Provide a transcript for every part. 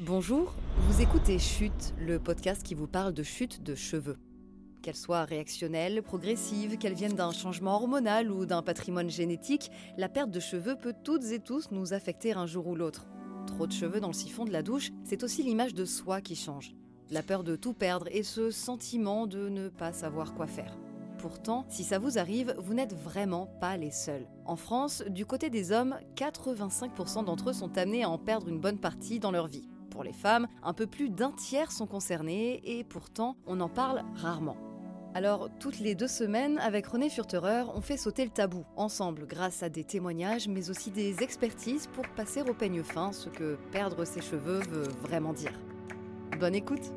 Bonjour, vous écoutez Chute, le podcast qui vous parle de chute de cheveux. Qu'elles soient réactionnelles, progressives, qu'elles viennent d'un changement hormonal ou d'un patrimoine génétique, la perte de cheveux peut toutes et tous nous affecter un jour ou l'autre. Trop de cheveux dans le siphon de la douche, c'est aussi l'image de soi qui change. La peur de tout perdre et ce sentiment de ne pas savoir quoi faire. Pourtant, si ça vous arrive, vous n'êtes vraiment pas les seuls. En France, du côté des hommes, 85% d'entre eux sont amenés à en perdre une bonne partie dans leur vie. Pour les femmes, un peu plus d'un tiers sont concernés et pourtant, on en parle rarement. Alors, toutes les deux semaines, avec René Furterer, on fait sauter le tabou, ensemble, grâce à des témoignages, mais aussi des expertises pour passer au peigne fin ce que perdre ses cheveux veut vraiment dire. Bonne écoute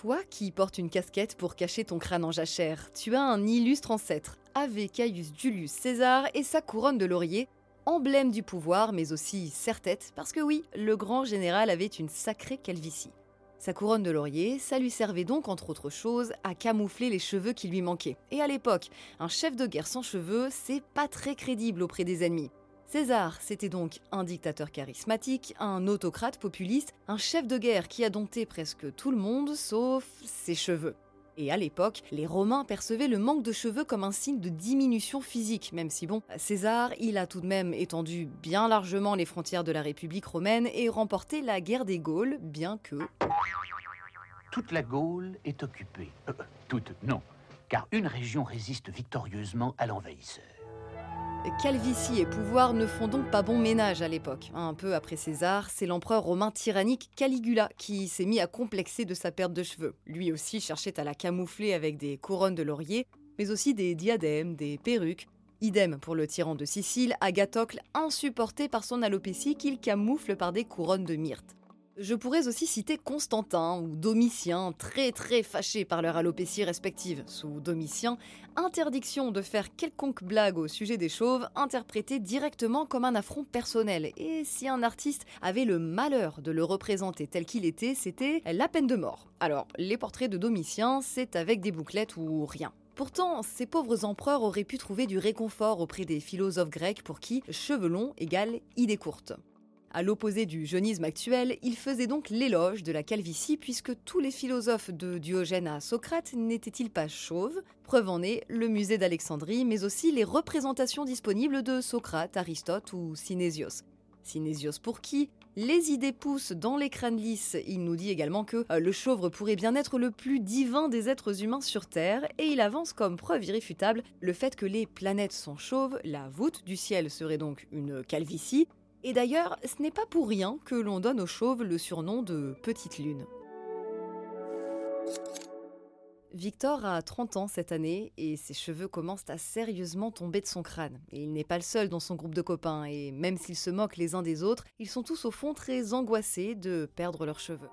Toi qui portes une casquette pour cacher ton crâne en jachère, tu as un illustre ancêtre, Ave Caius Julius César et sa couronne de laurier, emblème du pouvoir mais aussi serre-tête, parce que oui, le grand général avait une sacrée calvitie. Sa couronne de laurier, ça lui servait donc entre autres choses à camoufler les cheveux qui lui manquaient. Et à l'époque, un chef de guerre sans cheveux, c'est pas très crédible auprès des ennemis. César, c'était donc un dictateur charismatique, un autocrate populiste, un chef de guerre qui a dompté presque tout le monde sauf ses cheveux. Et à l'époque, les Romains percevaient le manque de cheveux comme un signe de diminution physique, même si bon, César, il a tout de même étendu bien largement les frontières de la République romaine et remporté la guerre des Gaules, bien que... Toute la Gaule est occupée. Euh, toute, non, car une région résiste victorieusement à l'envahisseur. Calvitie et pouvoir ne font donc pas bon ménage à l'époque. Un peu après César, c'est l'empereur romain tyrannique Caligula qui s'est mis à complexer de sa perte de cheveux. Lui aussi cherchait à la camoufler avec des couronnes de laurier, mais aussi des diadèmes, des perruques. Idem pour le tyran de Sicile, Agathocle, insupporté par son alopécie qu'il camoufle par des couronnes de myrte. Je pourrais aussi citer Constantin ou Domitien, très très fâchés par leur alopécie respective. Sous Domitien, interdiction de faire quelconque blague au sujet des chauves, interprétée directement comme un affront personnel. Et si un artiste avait le malheur de le représenter tel qu'il était, c'était la peine de mort. Alors, les portraits de Domitien, c'est avec des bouclettes ou rien. Pourtant, ces pauvres empereurs auraient pu trouver du réconfort auprès des philosophes grecs pour qui cheveux longs égale idée courte. À l'opposé du jeunisme actuel, il faisait donc l'éloge de la calvitie puisque tous les philosophes de Diogène à Socrate n'étaient-ils pas chauves? Preuve en est le musée d'Alexandrie, mais aussi les représentations disponibles de Socrate, Aristote ou Synésios. Synésios pour qui? Les idées poussent dans les crânes lisses. Il nous dit également que euh, le chauve pourrait bien être le plus divin des êtres humains sur Terre, et il avance comme preuve irréfutable le fait que les planètes sont chauves, la voûte du ciel serait donc une calvitie, et d'ailleurs, ce n'est pas pour rien que l'on donne aux chauves le surnom de Petite Lune. Victor a 30 ans cette année et ses cheveux commencent à sérieusement tomber de son crâne. Et il n'est pas le seul dans son groupe de copains et même s'ils se moquent les uns des autres, ils sont tous au fond très angoissés de perdre leurs cheveux.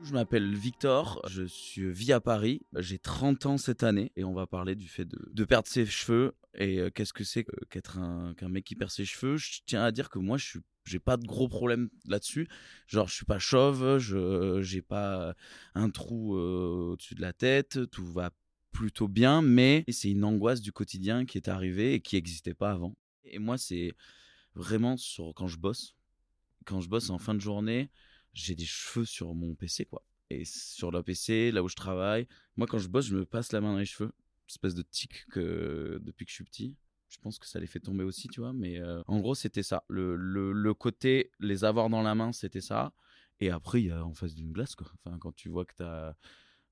Je m'appelle Victor, je suis vis à Paris, j'ai 30 ans cette année et on va parler du fait de, perdre ses cheveux et euh, qu'est-ce que c'est qu'être un, qu'un mec qui perd ses cheveux. Je tiens à dire que moi je suis j'ai pas de gros problèmes là-dessus. Genre je suis pas chauve, je j'ai pas un trou euh, au-dessus de la tête, tout va plutôt bien, mais c'est une angoisse du quotidien qui est arrivée et qui n'existait pas avant. Et moi c'est vraiment sur quand je bosse, quand je bosse en fin de journée, j'ai des cheveux sur mon PC, quoi. Et sur le PC, là où je travaille, moi, quand je bosse, je me passe la main dans les cheveux. Espèce de tic que depuis que je suis petit. Je pense que ça les fait tomber aussi, tu vois. Mais euh, en gros, c'était ça. Le, le, côté, les avoir dans la main, c'était ça. Et après, il y a en face d'une glace, quoi. Enfin, quand tu vois que tu as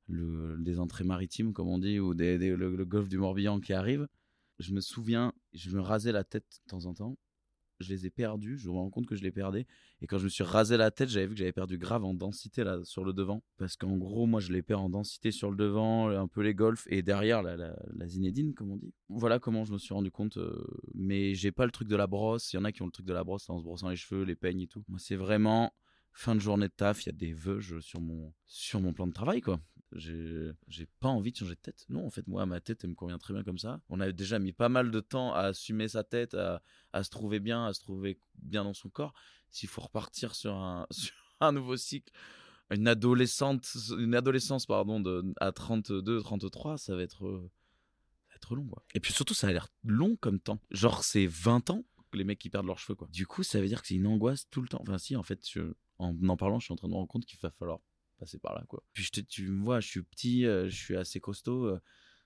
le, des entrées maritimes, comme on dit, ou des, le, golfe du Morbihan qui arrive, je me souviens, je me rasais la tête de temps en temps. Je les ai perdus. Je me rends compte que je les perdais. Et quand je me suis rasé la tête, j'avais vu que j'avais perdu grave en densité là sur le devant. Parce qu'en gros, moi, je les perds en densité sur le devant, un peu les golfs et derrière la, Zinedine, comme on dit. Voilà comment je me suis rendu compte. Euh, mais j'ai pas le truc de la brosse. Il y en a qui ont le truc de la brosse en se brossant les cheveux, les peignes et tout. Moi, c'est vraiment fin de journée de taf, il y a des veuges sur mon, sur mon plan de travail, quoi. J'ai, pas envie de changer de tête. Non, en fait, moi, ma tête, elle me convient très bien comme ça. On a déjà mis pas mal de temps à assumer sa tête, à, à se trouver bien, à se trouver bien dans son corps. S'il faut repartir sur un, sur un nouveau cycle, une adolescente, une adolescence, pardon, de, à 32, 33, ça va être, euh, ça va être long, quoi. Et puis surtout, ça a l'air long comme temps. Genre, c'est 20 ans les mecs qui perdent leurs cheveux, quoi. Du coup, ça veut dire que c'est une angoisse tout le temps. Enfin, si, en fait, en en parlant, je suis en train de me rendre compte qu'il va falloir passer par là, quoi. Puis je te, tu me vois, je suis petit, euh, je suis assez costaud. Euh,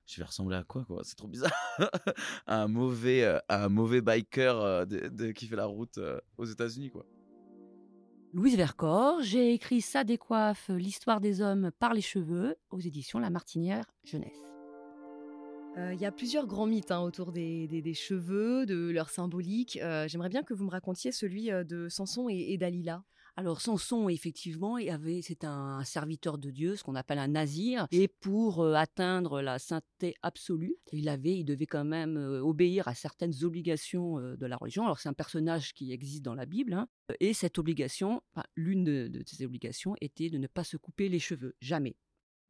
je vais ressembler à quoi, quoi? C'est trop bizarre. un mauvais, euh, un mauvais biker de, qui fait la route aux États-Unis, quoi. Louise Vercors, j'ai écrit Ça décoiffe, l'histoire des hommes par les cheveux aux éditions La Martinière Jeunesse. Il y a plusieurs grands mythes hein, autour des, des, cheveux, de leur symbolique. J'aimerais bien que vous me racontiez celui de Samson et, et Dalila. Alors Samson, effectivement, avait, c'est un serviteur de Dieu, ce qu'on appelle un nazir, et pour euh, atteindre la sainteté absolue, il avait, il devait quand même euh, obéir à certaines obligations euh, de la religion. Alors c'est un personnage qui existe dans la Bible, hein, et cette obligation, l'une de, de ces obligations était de ne pas se couper les cheveux, jamais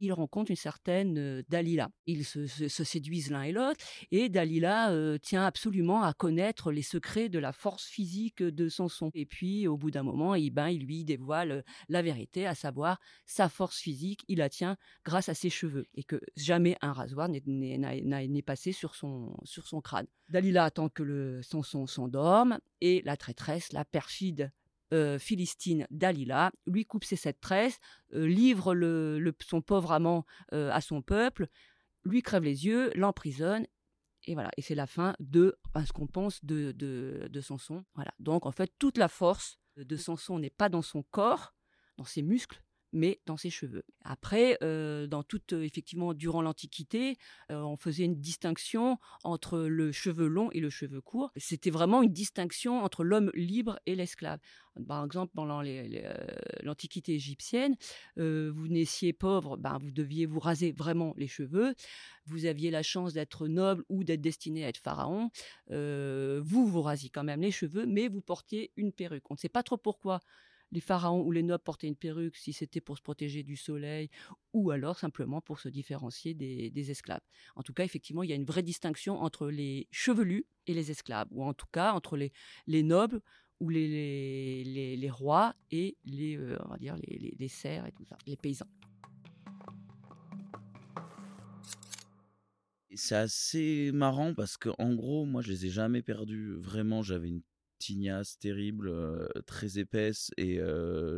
il rencontre une certaine Dalila. Ils se, séduisent l'un et l'autre, et Dalila tient absolument à connaître les secrets de la force physique de Samson. Et puis, au bout d'un moment, il, ben, il lui dévoile la vérité, à savoir sa force physique, il la tient grâce à ses cheveux, et que jamais un rasoir n'est passé sur son, sur son crâne. Dalila attend que le Samson s'endorme, et la traîtresse, la perfide euh, philistine Dalila, lui coupe ses sept tresses, euh, livre son pauvre amant euh, à son peuple, lui crève les yeux, l'emprisonne, et voilà. Et c'est la fin de ce qu'on pense de, de, de Samson. Voilà. Donc en fait, toute la force de Samson n'est pas dans son corps, dans ses muscles, mais dans ses cheveux. Après, euh, dans toute, euh, effectivement, durant l'Antiquité, euh, on faisait une distinction entre le cheveu long et le cheveu court. C'était vraiment une distinction entre l'homme libre et l'esclave. Par exemple, pendant l'Antiquité égyptienne, vous naissiez pauvre, ben, vous deviez vous raser vraiment les cheveux. Vous aviez la chance d'être noble ou d'être destiné à être pharaon. vous vous rasiez quand même les cheveux, mais vous portiez une perruque. On ne sait pas trop pourquoi les pharaons ou les nobles portaient une perruque si c'était pour se protéger du soleil ou alors simplement pour se différencier des, esclaves. En tout cas, effectivement, il y a une vraie distinction entre les chevelus et les esclaves, ou en tout cas entre les, les nobles ou les, rois et les, euh, on va dire les serfs et tout ça, les paysans. C'est assez marrant parce que en gros, moi, je les ai jamais perdus. Vraiment, j'avais une tignasse terrible, très épaisse, et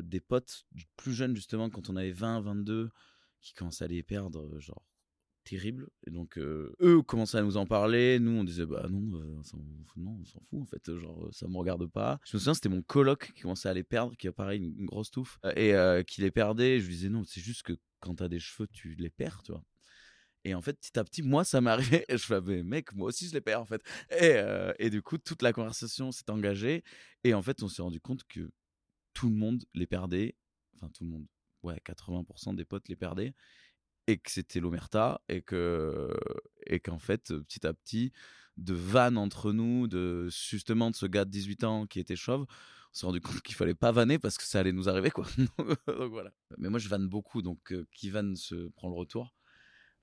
des potes plus jeunes, justement, quand on avait 20, 22, qui commençaient à les perdre, genre terrible. Et donc, eux commençaient à nous en parler. Nous, on disait, bah non, non on s'en fout, en fait, genre, ça me regarde pas. Je me souviens, c'était mon coloc qui commençait à les perdre, qui a pareil, une, grosse touffe, et qui les perdait. Je lui disais, non, c'est juste que quand t'as des cheveux, tu les perds, tu vois. Et en fait, petit à petit, moi, ça arrivé. Et je fais, mais mec, moi aussi, je les perds, en fait. Et, euh, et du coup, toute la conversation s'est engagée. Et en fait, on s'est rendu compte que tout le monde les perdait. Enfin, tout le monde. Ouais, 80% des potes les perdaient. Et que c'était l'omerta. Et que et qu'en fait, petit à petit, de vannes entre nous, de justement de ce gars de 18 ans qui était chauve, on s'est rendu compte qu'il fallait pas vanner parce que ça allait nous arriver, quoi. donc voilà. Mais moi, je vanne beaucoup. Donc, euh, qui vanne se prend le retour.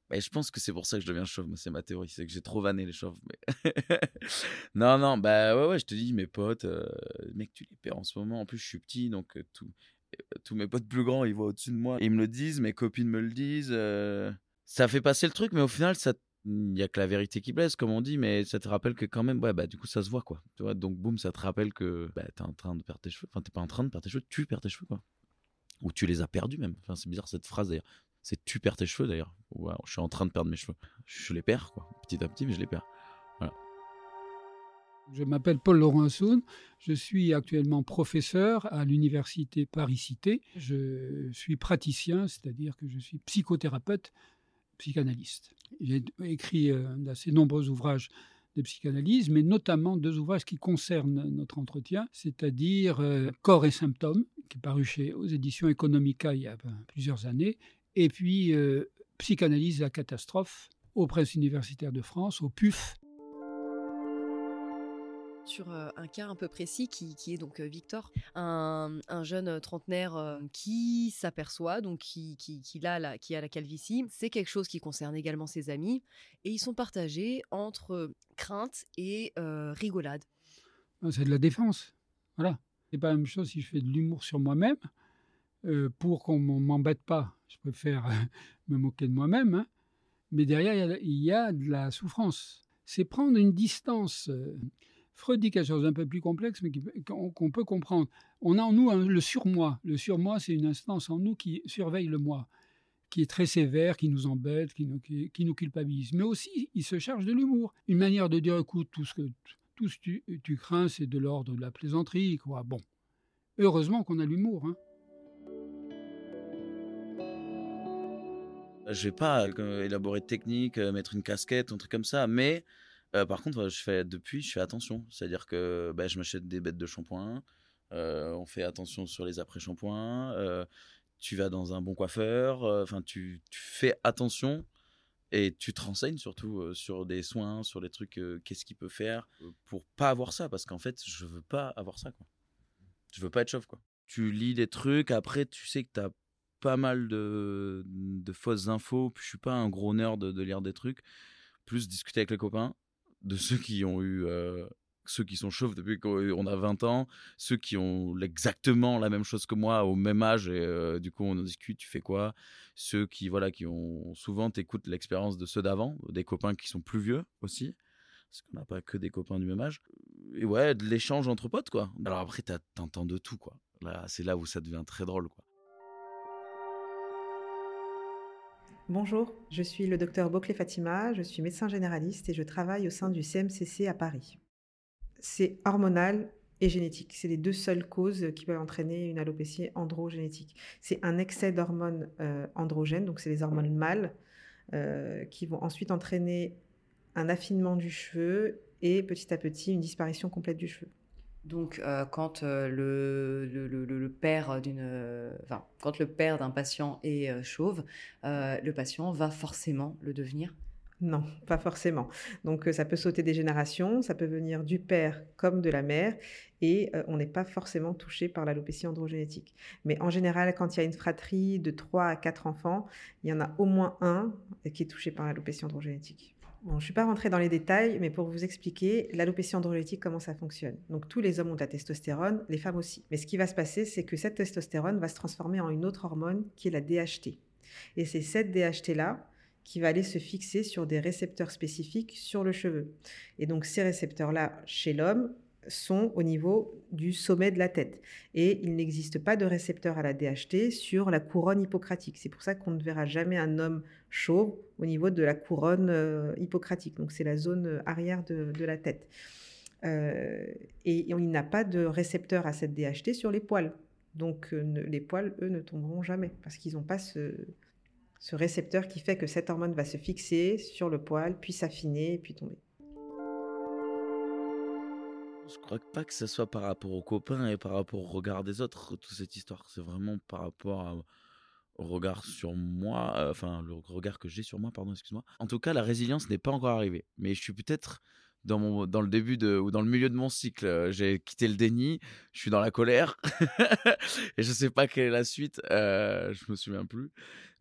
Mais je pense que c'est pour ça que je deviens chauve. C'est ma théorie. C'est que j'ai trop vanné les chauves. Non, non, bah ouais, ouais, je te dis, mes potes, euh, mec, tu les perds en ce moment. En plus, je suis petit, donc euh, tout, euh, tous mes potes plus grands, ils voient au-dessus de moi. Ils me le disent, mes copines me le disent. Ça fait passer le truc, mais au final, ça il n'y a que la vérité qui blesse, comme on dit, mais ça te rappelle que quand même, ouais, bah, du coup, ça se voit, quoi. Tu vois, donc, boum, ça te rappelle que bah, t'es en train de perdre tes cheveux. Enfin, t'es pas en train de perdre tes cheveux, tu perds tes cheveux, quoi. Ou tu les as perdus, même. Enfin, c'est bizarre cette phrase, d'ailleurs. C'est tu perds tes cheveux d'ailleurs. je suis en train de perdre mes cheveux. Je les perds, quoi, petit à petit, mais je les perds. Je m'appelle Paul Laurent Assoun. Je suis actuellement professeur à l'université Paris-Cité. Je suis praticien, c'est-à-dire que je suis psychothérapeute, psychanalyste. J'ai écrit euh, d'assez nombreux ouvrages de psychanalyse, mais notamment deux ouvrages qui concernent notre entretien, c'est-à-dire euh, Corps et symptômes, qui est paru chez, aux éditions Economica il y a ben, plusieurs années, et puis euh, Psychanalyse la catastrophe aux presses universitaires de France, au PUF, sur un cas un peu précis qui, est donc Victor, un, jeune trentenaire qui s'aperçoit, donc qui, qui, a la, qui a la calvitie. C'est quelque chose qui concerne également ses amis et ils sont partagés entre crainte et rigolade. Ah, c'est de la défense. Voilà. C'est pas la même chose si je fais de l'humour sur moi-même. Pour qu'on m'embête pas, je préfère me moquer de moi-même. Hein. Mais derrière, il y, a, de la souffrance. C'est prendre une distance. Freud dit quelque chose d'un peu plus complexe, mais qu'on peut comprendre. On a en nous le surmoi. Le surmoi, c'est une instance en nous qui surveille le moi, qui est très sévère, qui nous embête, qui nous, culpabilise. Mais aussi, il se charge de l'humour. Une manière de dire, écoute, tout ce que, tu crains, c'est de l'ordre de la plaisanterie. Quoi. Bon, heureusement qu'on a l'humour. Hein. Je vais pas euh, élaborer de technique, euh, mettre une casquette, un truc comme ça, mais euh, par contre, je fais depuis, je fais attention. C'est-à-dire que bah, je m'achète des bêtes de shampoing. On fait attention sur les après-shampoings. Tu vas dans un bon coiffeur. Enfin, tu, fais attention et tu te renseignes surtout sur des soins, sur les trucs, qu'est-ce qu'il peut faire pour pas avoir ça. Parce qu'en fait, je veux pas avoir ça. Quoi. Je veux pas être chauve. Quoi. Tu lis des trucs, après, tu sais que tu as pas mal de, fausses infos. Puis je suis pas un gros nerd de lire des trucs. Plus discuter avec les copains de ceux qui ont eu ceux qui sont chauves depuis qu'on a 20 ans, ceux qui ont exactement la même chose que moi au même âge et du coup on en discute, tu fais quoi? Ceux qui voilà qui ont souvent t'écoutent l'expérience de ceux d'avant, des copains qui sont plus vieux aussi, parce qu'on n'a pas que des copains du même âge. Et ouais, de l'échange entre potes quoi. Alors après t'entends de tout quoi. Là c'est là où ça devient très drôle quoi. Bonjour, je suis le docteur Boclé Fatima, je suis médecin généraliste et je travaille au sein du CMCC à Paris. C'est hormonal et génétique. C'est les deux seules causes qui peuvent entraîner une alopécie androgénétique. C'est un excès d'hormones euh, androgènes, donc c'est les hormones mâles, euh, qui vont ensuite entraîner un affinement du cheveu et petit à petit une disparition complète du cheveu. Donc, euh, quand euh, le, le, père d'une, enfin, quand le père d'un patient est euh, chauve, le patient va forcément le devenir. Non, pas forcément. Donc, ça peut sauter des générations, ça peut venir du père comme de la mère, et on n'est pas forcément touché par l'alopécie androgénétique. Mais en général, quand il y a une fratrie de 3 à 4 enfants, il y en a au moins un qui est touché par l'alopécie androgénétique je ne suis pas rentrée dans les détails, mais pour vous expliquer, l'alopécie androgénétique, comment ça fonctionne. Donc, tous les hommes ont de la testostérone, les femmes aussi. Mais ce qui va se passer, c'est que cette testostérone va se transformer en une autre hormone qui est la DHT. Et c'est cette DHT-là qui va aller se fixer sur des récepteurs spécifiques sur le cheveu. Et donc, ces récepteurs-là, chez l'homme, sont au niveau du sommet de la tête. Et il n'existe pas de récepteur à la DHT sur la couronne hippocratique. C'est pour ça qu'on ne verra jamais un homme chauve au niveau de la couronne euh, hippocratique. Donc c'est la zone euh, arrière de, la tête. Euh, et, il n'a pas de récepteur à cette DHT sur les poils. Donc les poils, eux, ne tomberont jamais parce qu'ils n'ont pas ce, ce récepteur qui fait que cette hormone va se fixer sur le poil, puis s'affiner et puis tomber. Je crois pas que ce soit par rapport aux copains et par rapport au regard des autres, toute cette histoire. C'est vraiment par rapport au regard sur moi, euh, enfin, le regard que j'ai sur moi, pardon, excuse-moi. En tout cas, la résilience n'est pas encore arrivée. Mais je suis peut-être dans, le début ou dans le milieu de mon cycle. J'ai quitté le déni, je suis dans la colère. et je sais pas quelle est la suite, euh, je me souviens plus.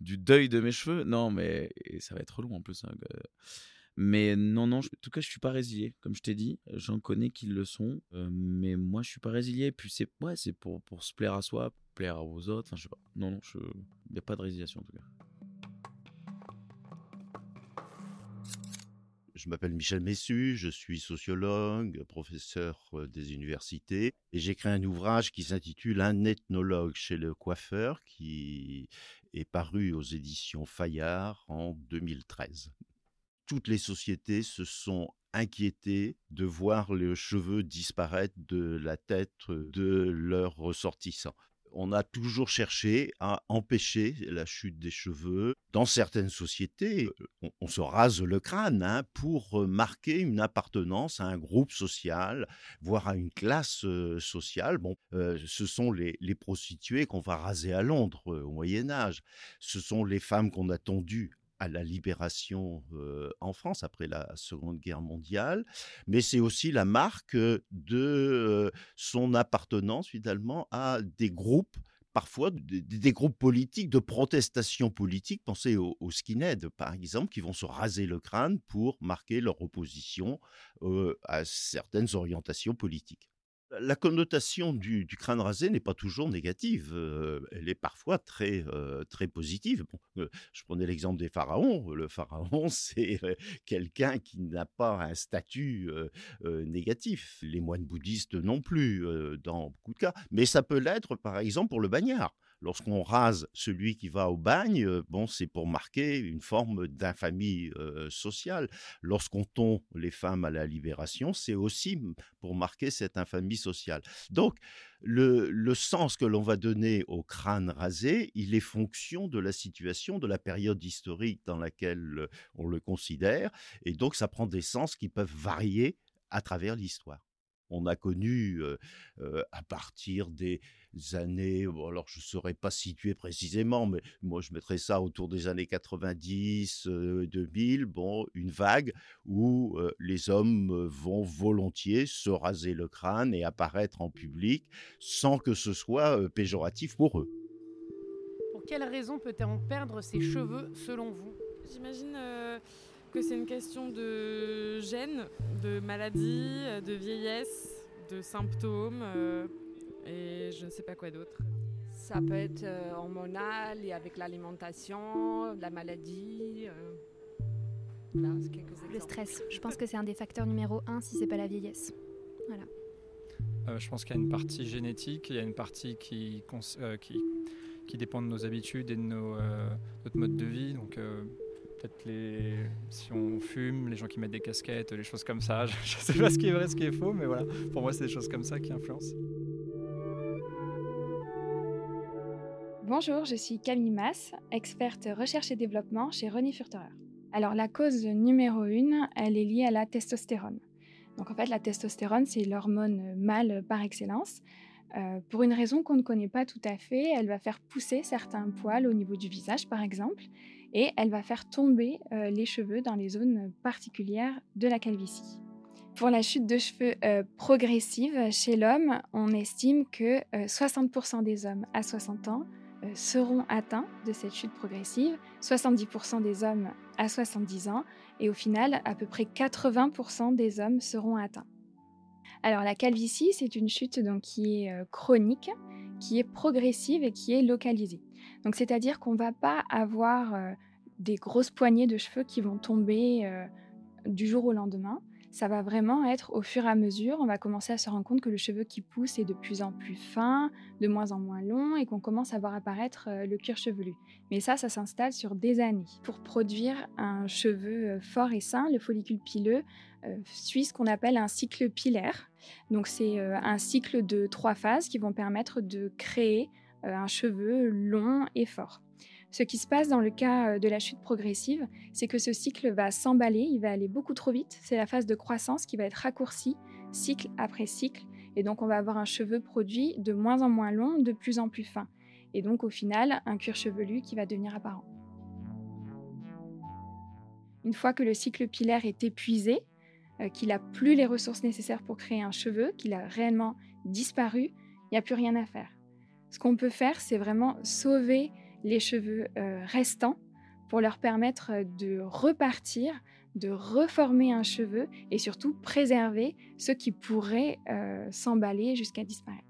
Du deuil de mes cheveux. Non, mais ça va être long en plus. Hein, mais non, non, en tout cas, je suis pas résilié. Comme je t'ai dit, j'en connais qui le sont. mais moi, je suis pas résilié. Puis c'est ouais, c'est pour, pour se plaire à soi, plaire aux autres. Enfin, je sais pas. Non, non, il n'y a pas de résiliation en tout cas. Je m'appelle Michel Messu, je suis sociologue, professeur des universités, et j'ai écrit un ouvrage qui s'intitule Un ethnologue chez le coiffeur, qui est paru aux éditions Fayard en 2013 toutes les sociétés se sont inquiétées de voir les cheveux disparaître de la tête de leurs ressortissants. on a toujours cherché à empêcher la chute des cheveux. Dans certaines sociétés, on, se rase le crâne hein, pour marquer une appartenance à un groupe social, voire à une classe sociale. Bon, ce sont les, les prostituées qu'on va raser à Londres au Moyen Âge. Ce sont les femmes qu'on a tondues à la libération en France après la Seconde Guerre mondiale, mais c'est aussi la marque de son appartenance finalement à des groupes parfois des, groupes politiques de protestation politique. Pensez aux, aux, skinheads, par exemple, qui vont se raser le crâne pour marquer leur opposition à certaines orientations politiques. La connotation du, crâne rasé n'est pas toujours négative. Euh, elle est parfois très, euh, très positive. Euh, je prenais l'exemple des pharaons. Le pharaon, c'est quelqu'un qui n'a pas un statut négatif. Les moines bouddhistes non plus, dans beaucoup de cas. Mais ça peut l'être, par exemple, pour le bagnard lorsqu'on rase celui qui va au bagne, euh, bon, c'est pour marquer une forme d'infamie euh, sociale. Lorsqu'on tond les femmes à la libération, c'est aussi pour marquer cette infamie sociale. Donc, le, sens que l'on va donner au crâne rasé, il est fonction de la situation, de la période historique dans laquelle euh, on le considère, et donc ça prend des sens qui peuvent varier à travers l'histoire on a connu à partir des années, alors je ne saurais pas situer précisément, mais moi je mettrais ça autour des années 90, 2000, bon, une vague où les hommes vont volontiers se raser le crâne et apparaître en public sans que ce soit péjoratif pour eux. Pour quelles raisons peut-on perdre ses cheveux selon vous? J'imagine que c'est une question de gènes, de maladie, de vieillesse, de symptômes euh, et je ne sais pas quoi d'autre. Ça peut être euh, hormonal et avec l'alimentation, la maladie. Euh, le stress, je pense que c'est un des facteurs numéro un si c'est pas la vieillesse. Voilà. je pense qu'il y a une partie génétique, il y a une partie qui, qui, qui dépend de nos habitudes et de nos, notre mode de vie. Donc peut-être les si on fume, les gens qui mettent des casquettes, les choses comme ça. Je, ne sais pas ce qui est vrai, ce qui est faux, mais voilà. Pour moi, c'est des choses comme ça qui influencent. Bonjour, je suis Camille Mass, experte recherche et développement chez René Furterer. Alors la cause numéro une, elle est liée à la testostérone. Donc en fait, la testostérone, c'est l'hormone mâle par excellence. Euh, pour une raison qu'on ne connaît pas tout à fait, elle va faire pousser certains poils au niveau du visage, par exemple, et elle va faire tomber euh, les cheveux dans les zones particulières de la calvitie. Pour la chute de cheveux euh, progressive chez l'homme, on estime que 60% euh, des hommes à 60 ans seront atteints de cette chute progressive, 70% des hommes à 70 ans, et au final, à peu près 80% des hommes seront atteints. Alors la calvitie, c'est une chute donc, qui est chronique, qui est progressive et qui est localisée. Donc c'est-à-dire qu'on ne va pas avoir euh, des grosses poignées de cheveux qui vont tomber euh, du jour au lendemain. Ça va vraiment être au fur et à mesure, on va commencer à se rendre compte que le cheveu qui pousse est de plus en plus fin, de moins en moins long et qu'on commence à voir apparaître euh, le cuir chevelu. Mais ça, ça s'installe sur des années. Pour produire un cheveu fort et sain, le follicule pileux suit ce qu'on appelle un cycle pilaire. Donc c'est un cycle de trois phases qui vont permettre de créer euh, un cheveu long et fort. Ce qui se passe dans le cas euh, de la chute progressive, c'est que ce cycle va s'emballer, il va aller beaucoup trop vite. C'est la phase de croissance qui va être raccourcie cycle après cycle. Et donc on va avoir un cheveu produit de moins en moins long, de plus en plus fin. Et donc au final, un cuir chevelu qui va devenir apparent. Une fois que le cycle pilaire est épuisé, euh, qu'il n'a plus les ressources nécessaires pour créer un cheveu, qu'il a réellement disparu, il n'y a plus rien à faire. Ce qu'on peut faire, c'est vraiment sauver les cheveux euh, restants pour leur permettre de repartir, de reformer un cheveu et surtout préserver ceux qui pourraient euh, s'emballer jusqu'à disparaître.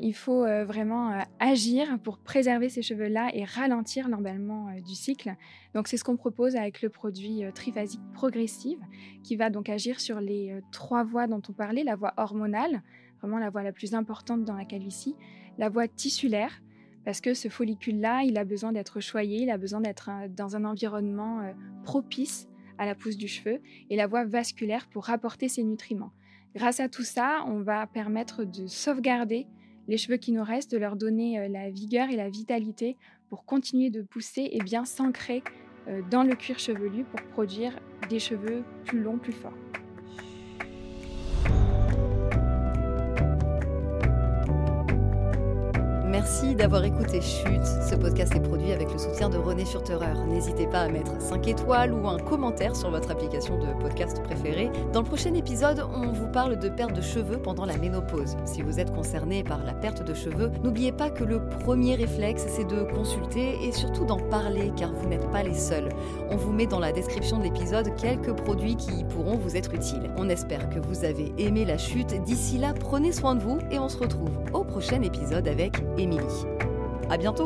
Il faut euh, vraiment agir pour préserver ces cheveux-là et ralentir l'emballement du cycle. Donc c'est ce qu'on propose avec le produit triphasique progressive qui va donc agir sur les trois voies dont on parlait, la voie hormonale, vraiment la voie la plus importante dans la calvitie, la voie tissulaire, parce que ce follicule-là, il a besoin d'être choyé, il a besoin d'être dans un environnement euh, propice à la pousse du cheveu, et la voie vasculaire pour rapporter ses nutriments. Grâce à tout ça, on va permettre de sauvegarder les cheveux qui nous restent, de leur donner euh, la vigueur et la vitalité pour continuer de pousser et bien s'ancrer euh, dans le cuir chevelu pour produire des cheveux plus longs, plus forts. Merci d'avoir écouté Chute. Ce podcast est produit avec le soutien de René Furterer. N'hésitez pas à mettre 5 étoiles ou un commentaire sur votre application de podcast préférée. Dans le prochain épisode, on vous parle de perte de cheveux pendant la ménopause. Si vous êtes concerné par la perte de cheveux, n'oubliez pas que le premier réflexe, c'est de consulter et surtout d'en parler car vous n'êtes pas les seuls. On vous met dans la description de l'épisode quelques produits qui pourront vous être utiles. On espère que vous avez aimé la chute. D'ici là, prenez soin de vous et on se retrouve au prochain épisode avec Émilie. À bientôt!